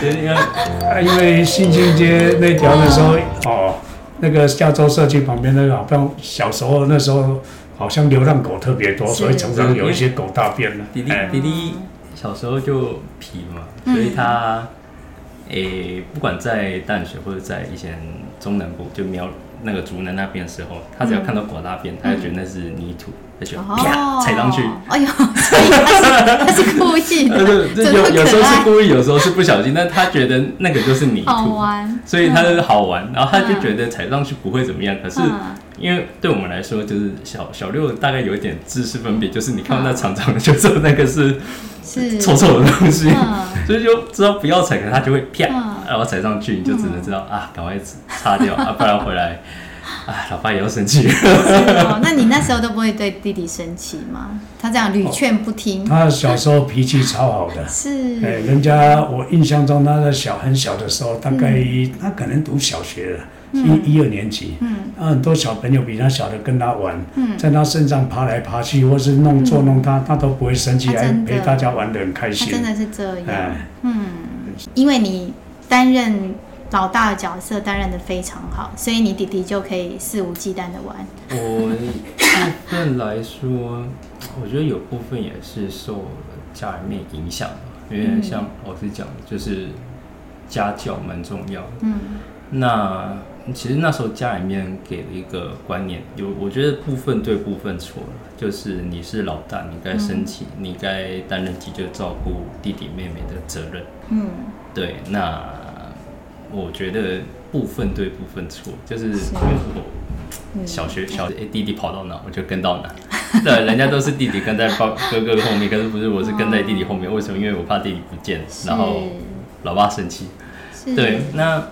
对，因为因为新兴街那条的时候，哦，那个加州社区旁边那个，好像小时候那时候好像流浪狗特别多，所以常常有一些狗大便了。弟弟弟弟小时候就皮嘛，所以他诶，不管在淡水或者在以前中南部，就苗那个竹南那边的时候，他只要看到狗大便，他就觉得那是泥土。他就啪踩上去，哎呦，他是故意。的，有有时候是故意，有时候是不小心，但他觉得那个就是泥土，好玩，所以他就是好玩，然后他就觉得踩上去不会怎么样。可是因为对我们来说，就是小小六大概有一点知识分别，就是你看到那长长的，就知道那个是是。臭臭的东西，所以就知道不要踩，可他就会啪，然后踩上去，你就只能知道啊，赶快擦掉啊，不然回来。啊，老爸也要生气。哦，那你那时候都不会对弟弟生气吗？他这样屡劝不听。他小时候脾气超好的。是。哎，人家我印象中，他的小很小的时候，大概他可能读小学了，一一二年级。嗯。很多小朋友比他小的跟他玩，在他身上爬来爬去，或是弄捉弄他，他都不会生气，还陪大家玩得很开心。真的是这样。嗯。因为你担任。老大的角色担任的非常好，所以你弟弟就可以肆无忌惮的玩。我部分来说，我觉得有部分也是受家里面影响，因为像老师讲的，就是家教蛮重要的。嗯，那其实那时候家里面给了一个观念，有我觉得部分对，部分错了，就是你是老大，你该升旗，嗯、你该担任起就照顾弟弟妹妹的责任。嗯，对，那。我觉得部分对，部分错，就是因为我小学小学弟弟跑到哪，我就跟到哪。对，人家都是弟弟跟在爸哥哥后面，可是不是，我是跟在弟弟后面。为什么？因为我怕弟弟不见，然后老爸生气。对，那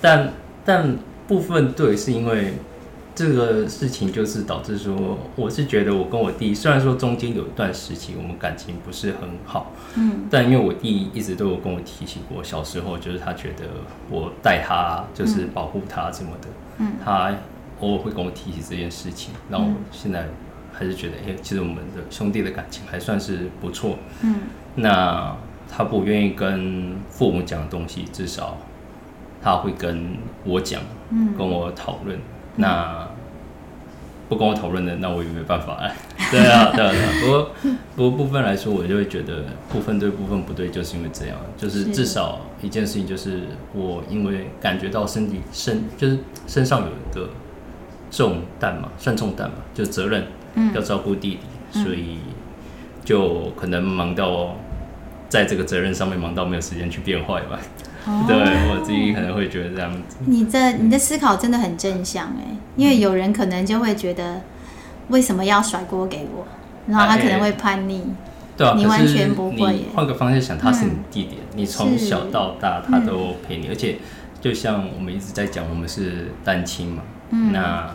但但部分对，是因为。这个事情就是导致说，我是觉得我跟我弟虽然说中间有一段时期我们感情不是很好，嗯，但因为我弟一直都有跟我提起过，小时候就是他觉得我带他就是保护他什么的，嗯，他偶尔会跟我提起这件事情，然后现在还是觉得，哎，其实我们的兄弟的感情还算是不错，嗯，那他不愿意跟父母讲的东西，至少他会跟我讲，嗯，跟我讨论。那不跟我讨论的，那我也没办法哎。对啊，对啊，对啊。不过，不过部分来说，我就会觉得部分对，部分不对，就是因为这样。就是至少一件事情，就是我因为感觉到身体身就是身上有一个重担嘛，算重担嘛，就责任要照顾弟弟，嗯、所以就可能忙到在这个责任上面忙到没有时间去变坏吧。对，我自己可能会觉得这样子。你的你的思考真的很正向哎，因为有人可能就会觉得，为什么要甩锅给我？然后他可能会叛逆。对啊，你完全不会。换个方向想，他是你弟弟，你从小到大他都陪你，而且就像我们一直在讲，我们是单亲嘛。嗯。那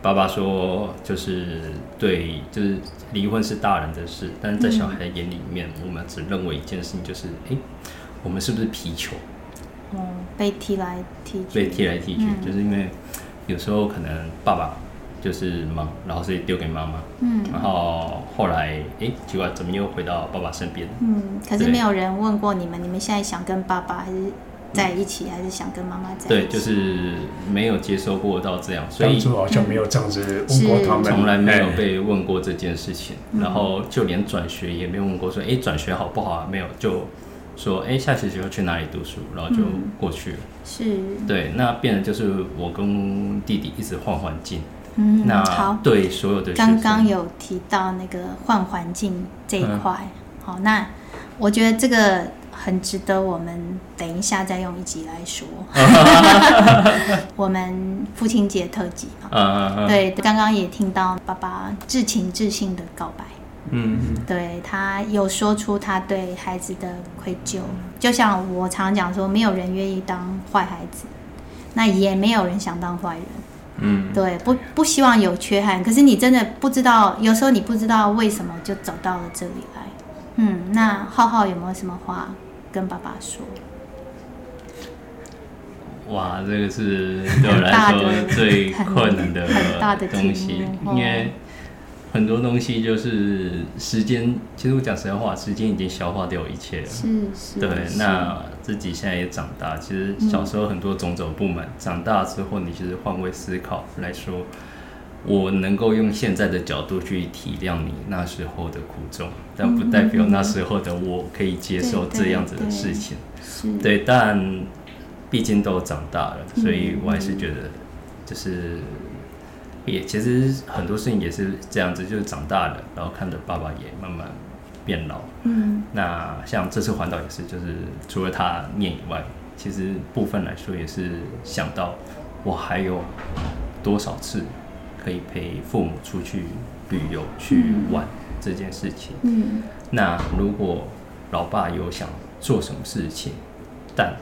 爸爸说，就是对，就是离婚是大人的事，但是在小孩的眼里面，我们只认为一件事情，就是哎。我们是不是皮球？哦，被踢来踢去，被踢来踢去，嗯、就是因为有时候可能爸爸就是忙，然后所以丢给妈妈，嗯，然后后来哎，奇怪，怎么又回到爸爸身边？嗯，可是没有人问过你们，你们现在想跟爸爸还是在一起，还是想跟妈妈在一起？对，就是没有接收过到这样，所以好像没有这样子问过他们，从来没有被问过这件事情，嗯、然后就连转学也没有问过，说哎，转学好不好啊？没有就。说哎，下学期要去哪里读书，然后就过去了。嗯、是，对，那变的就是我跟弟弟一直换环境。嗯，那好，对所有的刚刚有提到那个换环境这一块，嗯、好，那我觉得这个很值得我们等一下再用一集来说。我们父亲节特辑啊，嗯嗯、对，刚刚也听到爸爸至情至性的告白。嗯，对，他有说出他对孩子的愧疚，就像我常讲说，没有人愿意当坏孩子，那也没有人想当坏人。嗯，对，不不希望有缺憾，可是你真的不知道，有时候你不知道为什么就走到了这里来。嗯，那浩浩有没有什么话跟爸爸说？哇，这个是对我来说最困难的很大的东西，因为。很多东西就是时间，其实我讲实在话，时间已经消化掉一切了。是是。对，那自己现在也长大，其实小时候很多种种不满，嗯、长大之后你其实换位思考来说，我能够用现在的角度去体谅你那时候的苦衷，但不代表那时候的我可以接受这样子的事情。对，但毕竟都长大了，所以我还是觉得，就是也其实很多事情也是这样子，就是长大了，然后看着爸爸也慢慢变老。嗯，那像这次环岛也是，就是除了他念以外，其实部分来说也是想到我还有多少次可以陪父母出去旅游去玩这件事情。嗯，那如果老爸有想做什么事情，但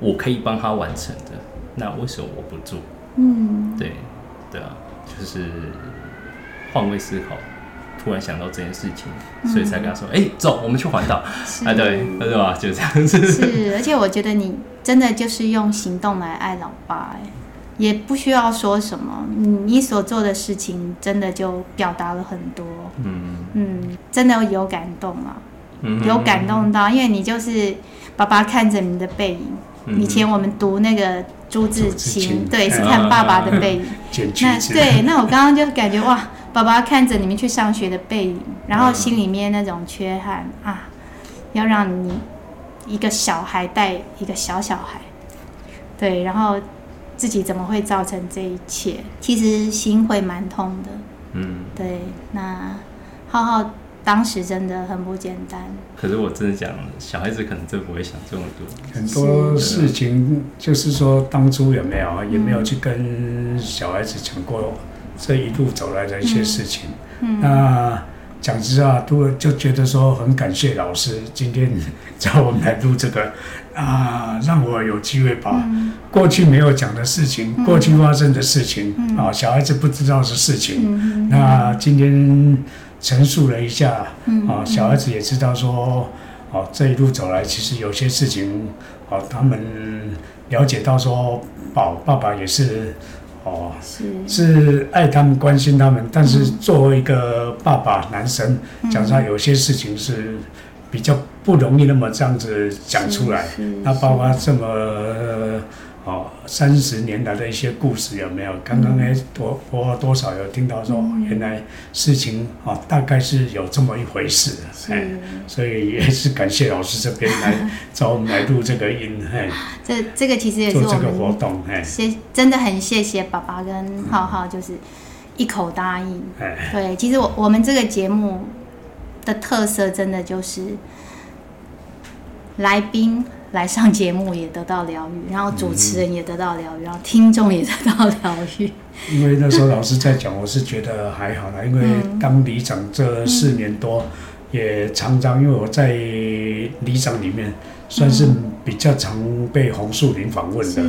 我可以帮他完成的，那为什么我不做？嗯，对，对啊，就是换位思考，突然想到这件事情，嗯、所以才跟他说：“哎、欸，走，我们去环岛。是”哎，对，对吧？就这样子。是，而且我觉得你真的就是用行动来爱老爸，哎，也不需要说什么，你所做的事情真的就表达了很多。嗯嗯，真的有感动啊，嗯、有感动到，因为你就是。爸爸看着你的背影，嗯、以前我们读那个朱自清，对，是看爸爸的背影。嗯、那对，那我刚刚就感觉哇，爸爸看着你们去上学的背影，然后心里面那种缺憾啊，要让你一个小孩带一个小小孩，对，然后自己怎么会造成这一切？其实心会蛮痛的。嗯，对，那浩浩。当时真的很不简单。可是我真的讲，小孩子可能真不会想这么多。很多事情就是说，当初有没有也没有去跟小孩子讲过这一路走来的一些事情。嗯。那讲实话，都就觉得说很感谢老师今天 找我们来录这个啊，让我有机会把过去没有讲的事情、过去发生的事情啊，小孩子不知道的事情，那今天。陈述了一下，啊，小孩子也知道说，哦，这一路走来，其实有些事情，哦，他们了解到说，宝爸爸也是，哦，是。是爱他们、关心他们，但是作为一个爸爸，男生，讲实有些事情是比较不容易那么这样子讲出来，那包括这么。哦，三十年来的一些故事有没有？刚刚呢，多多多少有听到说，原来事情哦，大概是有这么一回事，哎，所以也是感谢老师这边来 找我们来录这个音，哎，这这个其实也是做这个活动，哎，谢真的很谢谢爸爸跟浩浩，就是一口答应，哎，对，其实我我们这个节目的特色真的就是来宾。来上节目也得到疗愈，然后主持人也得到疗愈，然后听众也得到疗愈。因为那时候老师在讲，我是觉得还好啦，因为当里长这四年多，也常常因为我在里长里面算是比较常被红树林访问的，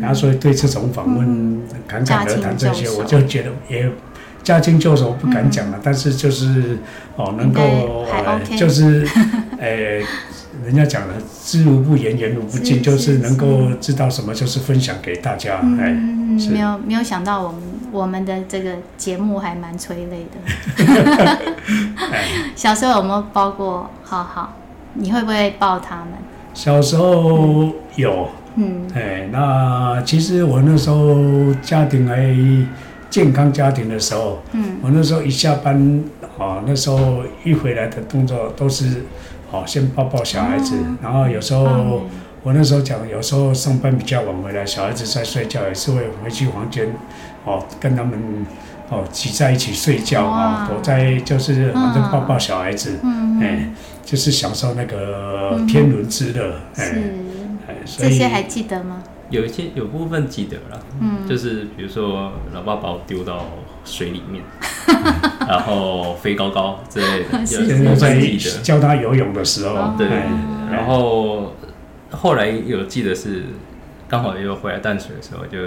然后所以对这种访问侃侃而谈这些，我就觉得也驾轻就熟，不敢讲了，但是就是哦，能够就是诶。人家讲的“知无不言，言无不尽”，就是能够知道什么，就是分享给大家。哎，没有没有想到我们我们的这个节目还蛮催泪的。小时候有没有抱过浩浩？你会不会抱他们？小时候有。嗯。哎，那其实我那时候家庭还健康家庭的时候，嗯，我那时候一下班啊，那时候一回来的动作都是。哦，先抱抱小孩子，然后有时候我那时候讲，有时候上班比较晚回来，小孩子在睡觉，也是会回去房间，哦，跟他们哦挤在一起睡觉啊，躲在就是反正抱抱小孩子，哎，就是享受那个天伦之乐，哎，这些还记得吗？有一些有部分记得了，嗯，就是比如说老爸把我丢到水里面。然后飞高高之类的，有在教他游泳的时候，对。然后后来有记得是刚好又回来淡水的时候，就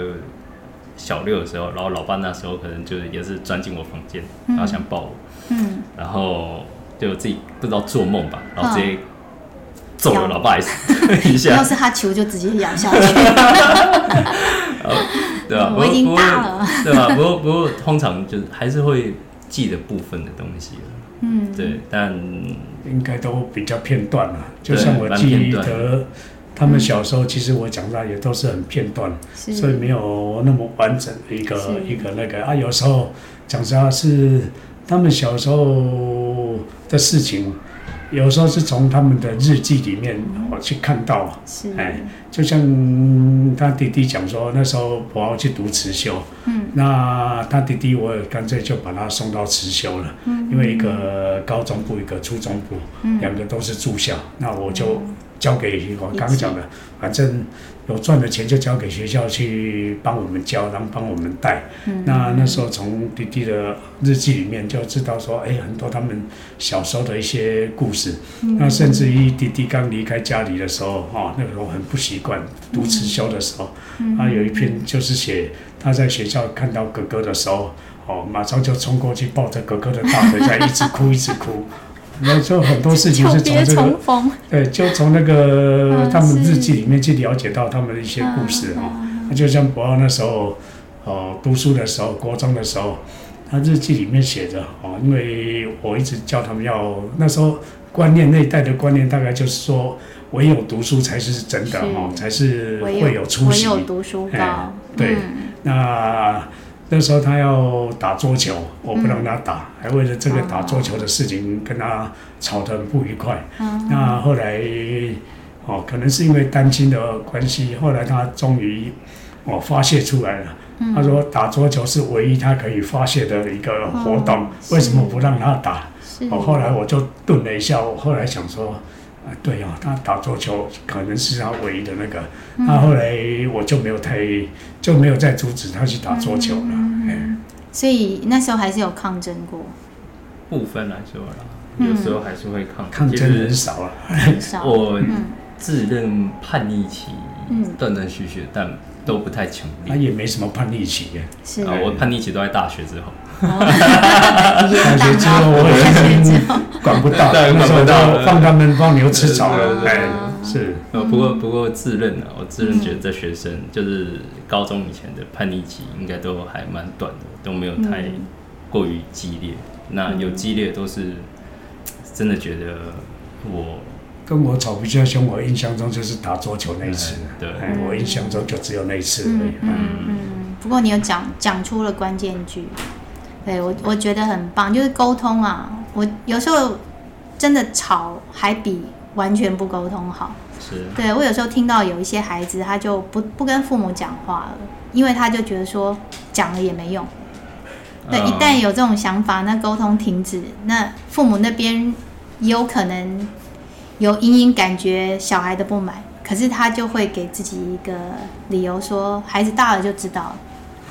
小六的时候，然后老爸那时候可能就是也是钻进我房间，然后想抱我，嗯，然后就自己不知道做梦吧，然后直接揍了老爸一下，要是他球就直接咬下去，对吧？我已经大了，对吧？不过不过通常就是还是会。记的部分的东西了嗯，对，但应该都比较片段了。就像我记得他们小时候其实我讲的也都是很片段，所以没有那么完整的一个一个那个啊。有时候讲实话是他们小时候的事情。有时候是从他们的日记里面我去看到，是。哎，就像他弟弟讲说，那时候我要去读慈修，嗯，那他弟弟我也干脆就把他送到慈修了，嗯，因为一个高中部，一个初中部，嗯，两个都是住校，那我就交给我刚刚讲的，反正。有赚的钱就交给学校去帮我们教，然后帮我们带。嗯、那那时候从弟弟的日记里面就知道说，哎，很多他们小时候的一些故事。嗯、那甚至于弟弟刚离开家里的时候，哈、哦，那个时候很不习惯读慈修的时候，嗯、啊，有一篇就是写他在学校看到哥哥的时候，哦，马上就冲过去抱着哥哥的大腿，在一直哭一直哭。那就很多事情是 从这个，对，就从那个他们日记里面去了解到他们的一些故事啊。那就像博奥那时候，哦，读书的时候，国中的时候，他日记里面写着哦，因为我一直叫他们要那时候观念那一代的观念，大概就是说，唯有读书才是真的哈，才是会有出息。唯有读书高，对，那。那时候他要打桌球，我不让他打，嗯、还为了这个打桌球的事情跟他吵得很不愉快。嗯、那后来，哦，可能是因为单亲的关系，后来他终于哦发泄出来了。嗯、他说打桌球是唯一他可以发泄的一个活动，哦、为什么不让他打？哦，后来我就顿了一下，我后来想说。对啊，他打桌球可能是他唯一的那个，那、嗯、后来我就没有太就没有再阻止他去打桌球了。嗯嗯、所以那时候还是有抗争过，部分来说啦，有时候还是会抗争，抗争人少啊，很少。我自认叛逆期断断续续，但都不太强烈。他也没什么叛逆期耶，是啊，我叛逆期都在大学之后。大学之后我已经管不到，那时候就放他们放牛吃草了。哎，是。呃，不过不过自认啊，我自认觉得这学生就是高中以前的叛逆期应该都还蛮短的，都没有太过于激烈。那有激烈都是真的觉得我跟我吵比较凶，我印象中就是打桌球那一次。对，我印象中就只有那一次而已。嗯嗯。不过你有讲讲出了关键句。对我，我觉得很棒，就是沟通啊。我有时候真的吵还比完全不沟通好。是。对，我有时候听到有一些孩子，他就不不跟父母讲话了，因为他就觉得说讲了也没用。对，一旦有这种想法，那沟通停止，那父母那边也有可能有隐隐感觉小孩的不满，可是他就会给自己一个理由说，孩子大了就知道了。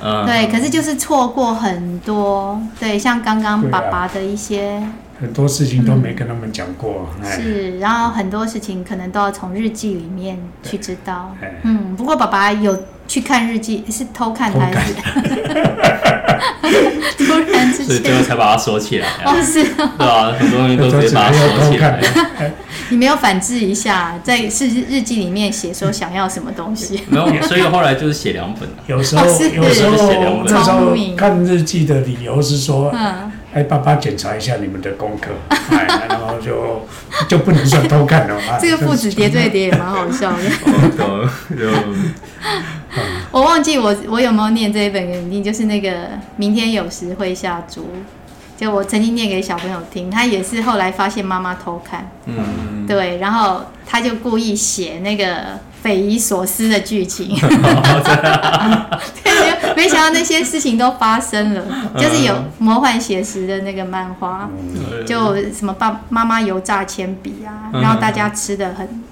嗯，对，可是就是错过很多，对，像刚刚爸爸的一些、啊、很多事情都没跟他们讲过，嗯、是，然后很多事情可能都要从日记里面去知道，嗯，不过爸爸有去看日记，是偷看还是？突然之间，所以最后才把它锁起来。哦，是，对啊，很多东西都直接把它锁起来。你没有反制一下，在是日记里面写说想要什么东西？没有，所以后来就是写两本。有时候，有时候那时候看日记的理由是说，哎，爸爸检查一下你们的功课，哎，然后就就不能算偷看了。这个父子叠对叠也蛮好笑的。我忘记我我有没有念这一本给你听，就是那个明天有时会下猪。就我曾经念给小朋友听，他也是后来发现妈妈偷看，嗯，对，然后他就故意写那个匪夷所思的剧情，对，没想到那些事情都发生了，就是有魔幻写实的那个漫画，就什么爸妈妈油炸铅笔啊，然后大家吃的很。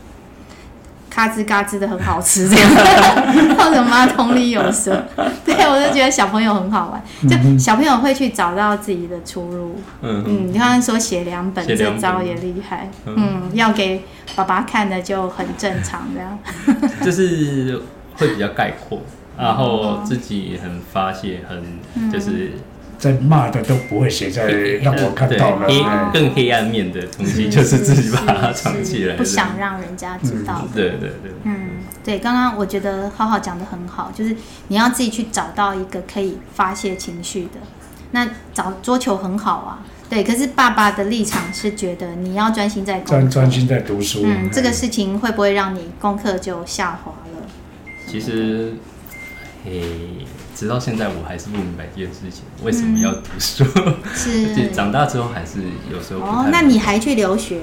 嘎吱嘎吱的很好吃，这样，或者妈同理有蛇，对，我就觉得小朋友很好玩，就小朋友会去找到自己的出路。嗯嗯，你刚刚说写两本，这招也厉害。嗯，要给爸爸看的就很正常，这样。就是会比较概括，然后自己很发泄，很就是。在骂的都不会写在让我看到了，黑更黑暗面的东西，就是自己把它藏起来，不想让人家知道。对对对，嗯，对，刚刚我觉得浩浩讲的很好，就是你要自己去找到一个可以发泄情绪的。那找桌球很好啊，对，可是爸爸的立场是觉得你要专心在专专心在读书。嗯，这个事情会不会让你功课就下滑了？其实，嘿，直到现在我还是不明白这件事情，为什么要读书？嗯、是，长大之后还是有时候哦，那你还去留学？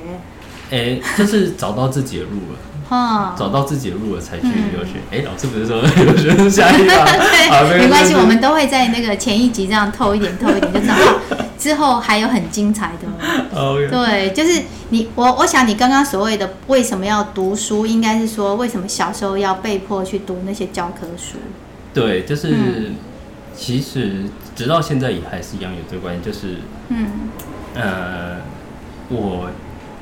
哎，就是找到自己的路了。哦，找到自己的路了才去留学。哎、嗯，老师不是说留学是下一趴？对，没关系，我们都会在那个前一集这样透一点，透一点，就知道之后还有很精彩的。Okay. 对，就是你我我想你刚刚所谓的为什么要读书，应该是说为什么小时候要被迫去读那些教科书？对，就是、嗯、其实直到现在也还是一样有这个观念，就是嗯。呃，我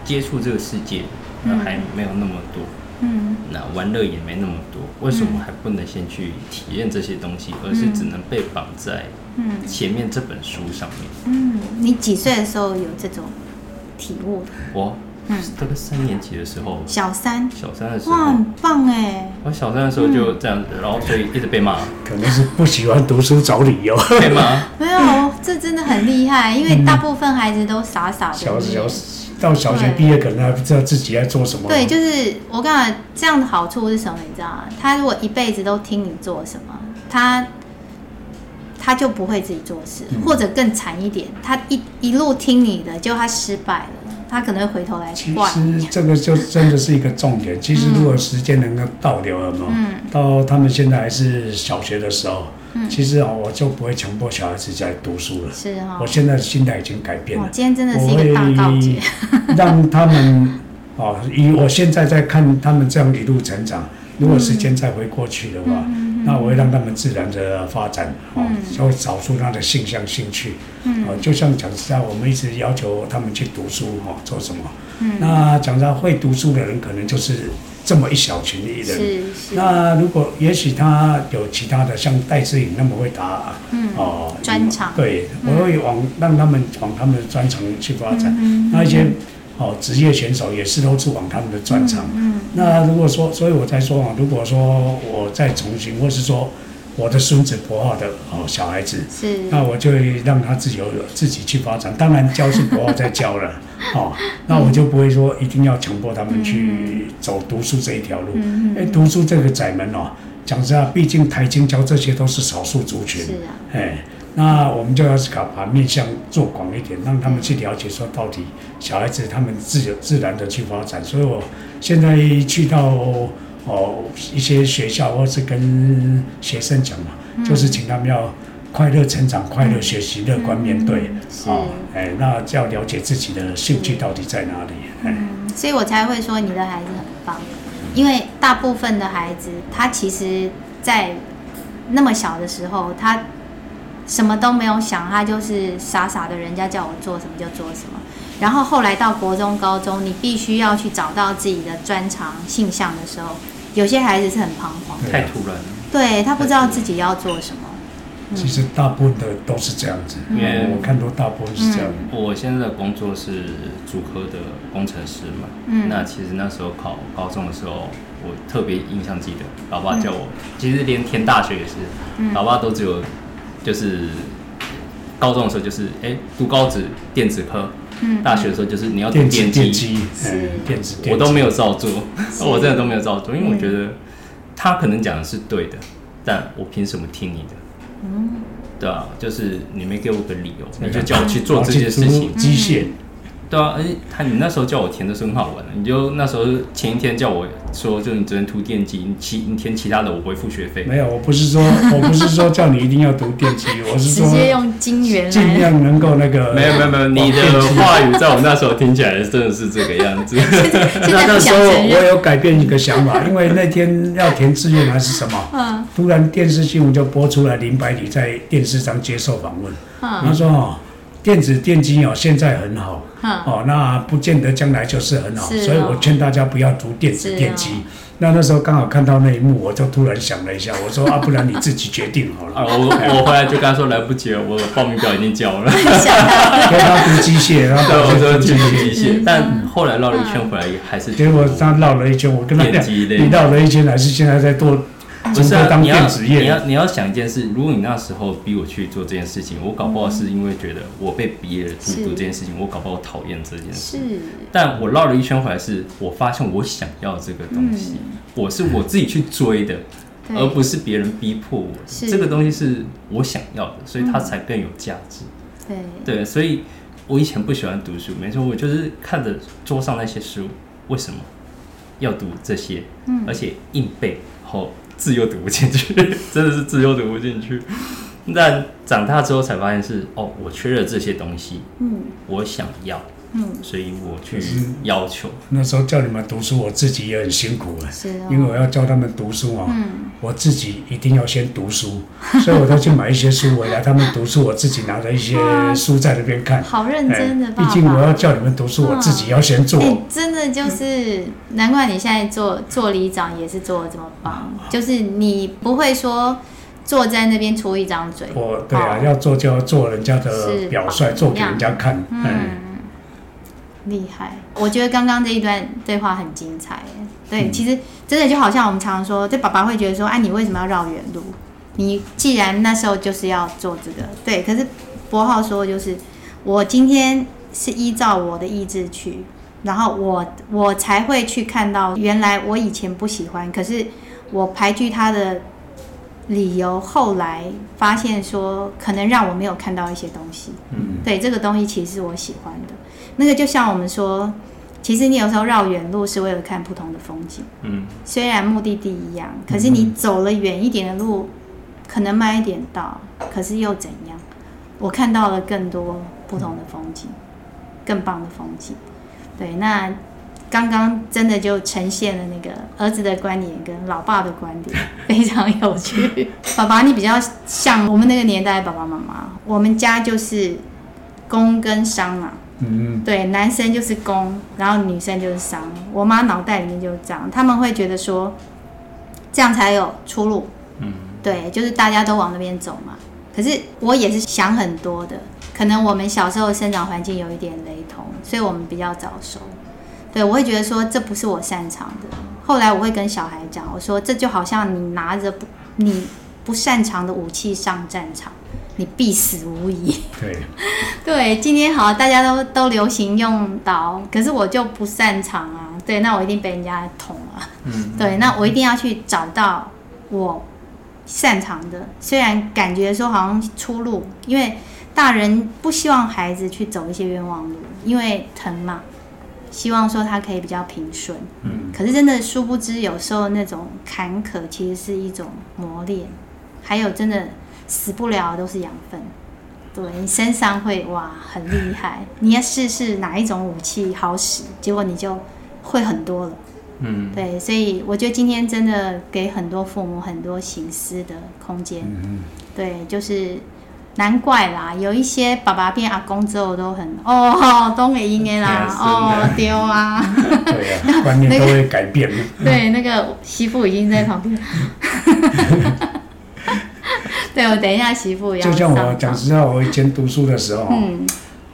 接触这个世界。那还没有那么多，嗯，那玩乐也没那么多，为什么还不能先去体验这些东西，而是只能被绑在嗯。前面这本书上面？嗯，你几岁的时候有这种体悟？我，嗯，大概三年级的时候，小三，小三的时候，哇，很棒哎！我小三的时候就这样子，然后所以一直被骂，可能是不喜欢读书找理由被骂。没有，这真的很厉害，因为大部分孩子都傻傻的。小小。到小学毕业可能还不知道自己在做什么。对，就是我刚才这样的好处是什么？你知道吗？他如果一辈子都听你做什么，他他就不会自己做事，嗯、或者更惨一点，他一一路听你的，就他失败了，他可能会回头来。其实这个就真的是一个重点。其实如果时间能够倒流了嘛，嗯、到他们现在还是小学的时候。其实啊，我就不会强迫小孩子在读书了。是哈，我现在心态已经改变了。今天真的是一个大告诫。让他们哦，以我现在在看他们这样一路成长，如果时间再回过去的话，那我会让他们自然的发展哦，就会找出他的性向兴趣。哦，就像讲实在，我们一直要求他们去读书哦，做什么？那讲实在，会读书的人可能就是。这么一小群的人，是是，那如果也许他有其他的，像戴志颖那么会打，嗯，哦，专长，对，我会往让他们往他们的专长去发展。嗯、那一些哦职业选手也是都是往他们的专长。嗯，那如果说，所以我才说啊，如果说我再重新，或是说。我的孙子国号的哦小孩子，是，那我就会让他自己有自己去发展。当然教是国号在教了，哦，那我就不会说一定要强迫他们去走读书这一条路。嗯哎，读书这个窄门哦，讲实话，毕竟台青教这些都是少数族群。是啊。哎，那我们就要搞把面向做广一点，让他们去了解说到底小孩子他们自由自然的去发展。所以我现在去到。哦，一些学校或是跟学生讲嘛，嗯、就是请他们要快乐成长、快乐学习、乐观面对。哦，哎，那就要了解自己的兴趣到底在哪里。嗯，所以我才会说你的孩子很棒，因为大部分的孩子，他其实，在那么小的时候，他什么都没有想，他就是傻傻的，人家叫我做什么就做什么。然后后来到国中、高中，你必须要去找到自己的专长、性向的时候，有些孩子是很彷徨，太突然了。对，他不知道自己要做什么。其实大部分的都是这样子，因为我看到大部分是这样。我现在的工作是主科的工程师嘛，嗯，那其实那时候考高中的时候，我特别印象记得，老爸叫我，其实连填大学也是，老爸都只有就是高中的时候就是哎读高职电子科。大学的时候就是你要读电机，嗯，电子，我都没有照做，我真的都没有照做，因为我觉得他可能讲的是对的，但我凭什么听你的？嗯，对啊，就是你没给我个理由，你就叫我去做这些事情，机械。对啊，而且他你那时候叫我填的是很好玩的，你就那时候前一天叫我说，就你只能读电机，你其你填其他的我不会付学费。没有，我不是说 我不是说叫你一定要读电机，我是说直接用金元，尽量能够那个。没有没有没有，你的话语在我那时候听起来真的是这个样子。那那时候我有改变一个想法，因为那天要填志愿还是什么，嗯，突然电视新闻就播出来林百里在电视上接受访问，嗯，他说哦。电子电机哦，现在很好，哦，那不见得将来就是很好，所以我劝大家不要读电子电机。那那时候刚好看到那一幕，我就突然想了一下，我说啊，不然你自己决定好了。啊，我我回来就跟他说来不及了，我报名表已经交了。跟他读机械，然后 我说机械，但后来绕了一圈回来，还是结果他绕了一圈，我跟他讲，你绕了一圈还是现在在做不是啊，当你要电子业你要你要想一件事，如果你那时候逼我去做这件事情，我搞不好是因为觉得我被逼了去做这件事情，我搞不好讨厌这件事。是，但我绕了一圈回来，是我发现我想要这个东西，嗯我是我自己去追的，而不是别人逼迫我。是这个东西是我想要的，所以它才更有价值。对对，所以我以前不喜欢读书，没错，我就是看着桌上那些书，为什么要读这些？嗯而且硬背后字又读不进去，真的是字又读不进去。但长大之后才发现是哦，我缺了这些东西，嗯我想要，嗯，所以我去要求。那时候叫你们读书，我自己也很辛苦啊，是哦，因为我要教他们读书啊，嗯。我自己一定要先读书，所以我都去买一些书回来，他们读书，我自己拿着一些书在那边看。好认真的哎爸爸。毕竟我要叫你们读书，我自己要先做。哎、真的就是难怪你现在做做里长也是做的这么棒，就是你不会说坐在那边出一张嘴。我对啊，哦要做就要做人家的表率，做给人家看。嗯，嗯，厉害！我觉得刚刚这一段对话很精彩。对，嗯其实真的就好像我们常常说，这爸爸会觉得说，哎、啊，你为什么要绕远路？你既然那时候就是要做这个，对。可是博浩说，就是我今天是依照我的意志去，然后我我才会去看到，原来我以前不喜欢，可是我排拒他的理由，后来发现说，可能让我没有看到一些东西。嗯，对，这个东西其实是我喜欢的。那个就像我们说，其实你有时候绕远路是为了看不同的风景。嗯，虽然目的地一样，可是你走了远一点的路，可能慢一点到，可是又怎样？我看到了更多不同的风景，更棒的风景。对，那刚刚真的就呈现了那个儿子的观点跟老爸的观点，非常有趣。爸爸，你比较像我们那个年代的爸爸妈妈，我们家就是工跟商啊。嗯，对，男生就是攻，然后女生就是商。我妈脑袋里面就是这样，他们会觉得说，这样才有出路。嗯，对，就是大家都往那边走嘛。可是我也是想很多的，可能我们小时候生长环境有一点雷同，所以我们比较早熟。对，我会觉得说这不是我擅长的。后来我会跟小孩讲，我说这就好像你拿着不你不擅长的武器上战场，你必死无疑。对，对，今天好，大家都都流行用刀，可是我就不擅长啊。对，那我一定被人家捅啊。嗯，对，那我一定要去找到我擅长的，虽然感觉说好像出路，因为大人不希望孩子去走一些冤枉路，因为疼嘛，希望说他可以比较平顺。嗯，可是真的殊不知，有时候那种坎坷其实是一种磨练，还有真的死不了都是养分。对，你身上会哇很厉害，你要试试哪一种武器好使，结果你就会很多了。嗯，对，所以我觉得今天真的给很多父母很多醒思的空间。嗯对，就是难怪啦，有一些爸爸变阿公之后都很哦，都没应该啦，哦丢啊，嗯，对啊，观念都会改变。对，那个媳妇已经在旁边。对，我等一下媳妇要。就像我讲实话，我以前读书的时候，嗯，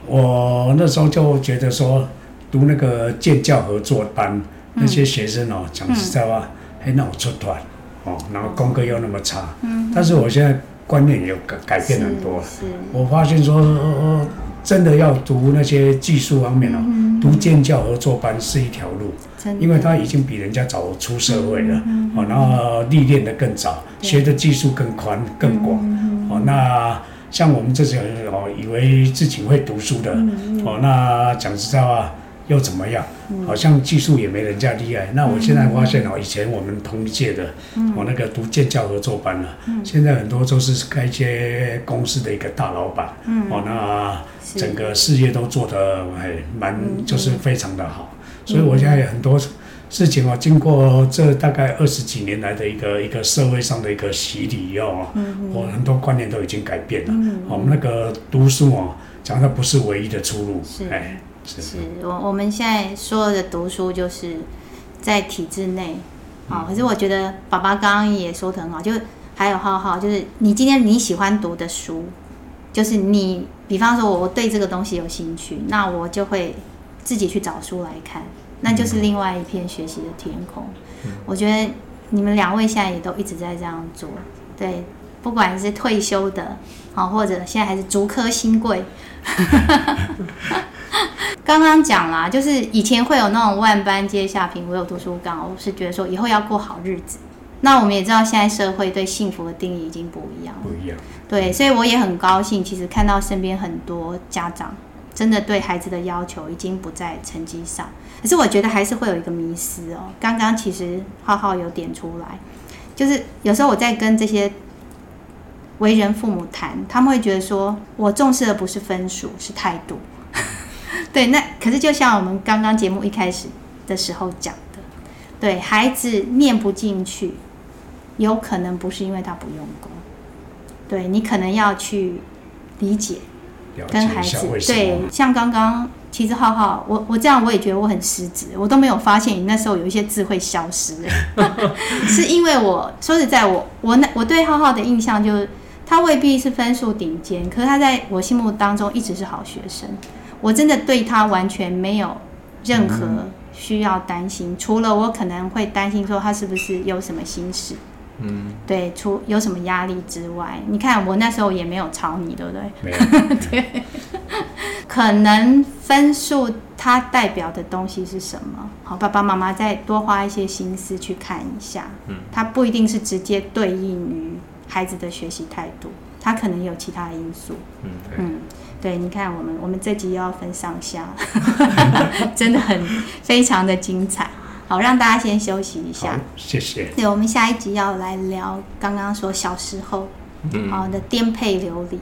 我那时候就觉得说，读那个建教合作班，那些学生哦，讲实在话，很脑出团哦，然后功课又那么差。嗯。但是我现在观念也有改改变很多。是。我发现说，真的要读那些技术方面哦，读建教合作班是一条路，因为他已经比人家早出社会了，哦，然后历练的更早，学的技术更宽更广，哦，那像我们这些哦，以为自己会读书的，哦，那讲实在话又怎么样？好像技术也没人家厉害。那我现在发现哦，以前我们同一届的，我那个读建教合作班了，现在很多都是开一些公司的一个大老板，哦，那整个事业都做得还蛮就是非常的好。所以我现在有很多事情哦，经过这大概二十几年来的一个一个社会上的一个洗礼以后，我很多观念都已经改变了。我们那个读书哦，讲的不是唯一的出路，哎。是，是我我们现在说的读书，就是在体制内，啊、嗯，可是我觉得爸爸刚刚也说的很好，就还有浩浩，就是你今天你喜欢读的书，就是你，比方说我对这个东西有兴趣，那我就会自己去找书来看，那就是另外一片学习的天空。嗯、我觉得你们两位现在也都一直在这样做，对，不管是退休的，好，或者现在还是足科新贵。刚刚讲啦，就是以前会有那种万般皆下品，唯有读书高，我是觉得说以后要过好日子。那我们也知道，现在社会对幸福的定义已经不一样，不一样。对，所以我也很高兴，其实看到身边很多家长真的对孩子的要求已经不在成绩上。可是我觉得还是会有一个迷思哦。刚刚其实浩浩有点出来，就是有时候我在跟这些为人父母谈，他们会觉得说我重视的不是分数，是态度。对，那可是就像我们刚刚节目一开始的时候讲的，对，孩子念不进去。有可能不是因为他不用功，对，你可能要去理解，跟孩子对，像刚刚其实浩浩，我我这样我也觉得我很失职，我都没有发现你那时候有一些智慧消失，是因为我说实在我我那我对浩浩的印象就是他未必是分数顶尖，可是他在我心目当中一直是好学生，我真的对他完全没有任何需要担心，嗯、除了我可能会担心说他是不是有什么心事。嗯，对，除有什么压力之外，你看我那时候也没有吵你，对不对？没有。对，可能分数它代表的东西是什么？好，爸爸妈妈再多花一些心思去看一下。嗯，它不一定是直接对应于孩子的学习态度，它可能有其他因素。嗯，对。嗯，对，你看我们我们这集又要分上下，真的很非常的精彩。好，让大家先休息一下。谢谢。对，我们下一集要来聊刚刚说小时候，嗯，好的颠沛流离，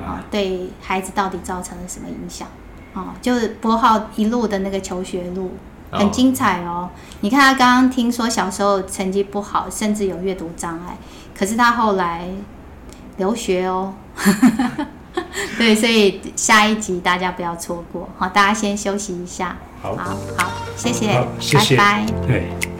啊，对孩子到底造成了什么影响？啊，就是柏皓一路的那个求学路很精彩哦。你看他刚刚听说小时候成绩不好，甚至有阅读障碍，可是他后来留学哦。对，所以下一集大家不要错过。好，大家先休息一下。好，好，谢谢，谢谢，拜拜。对。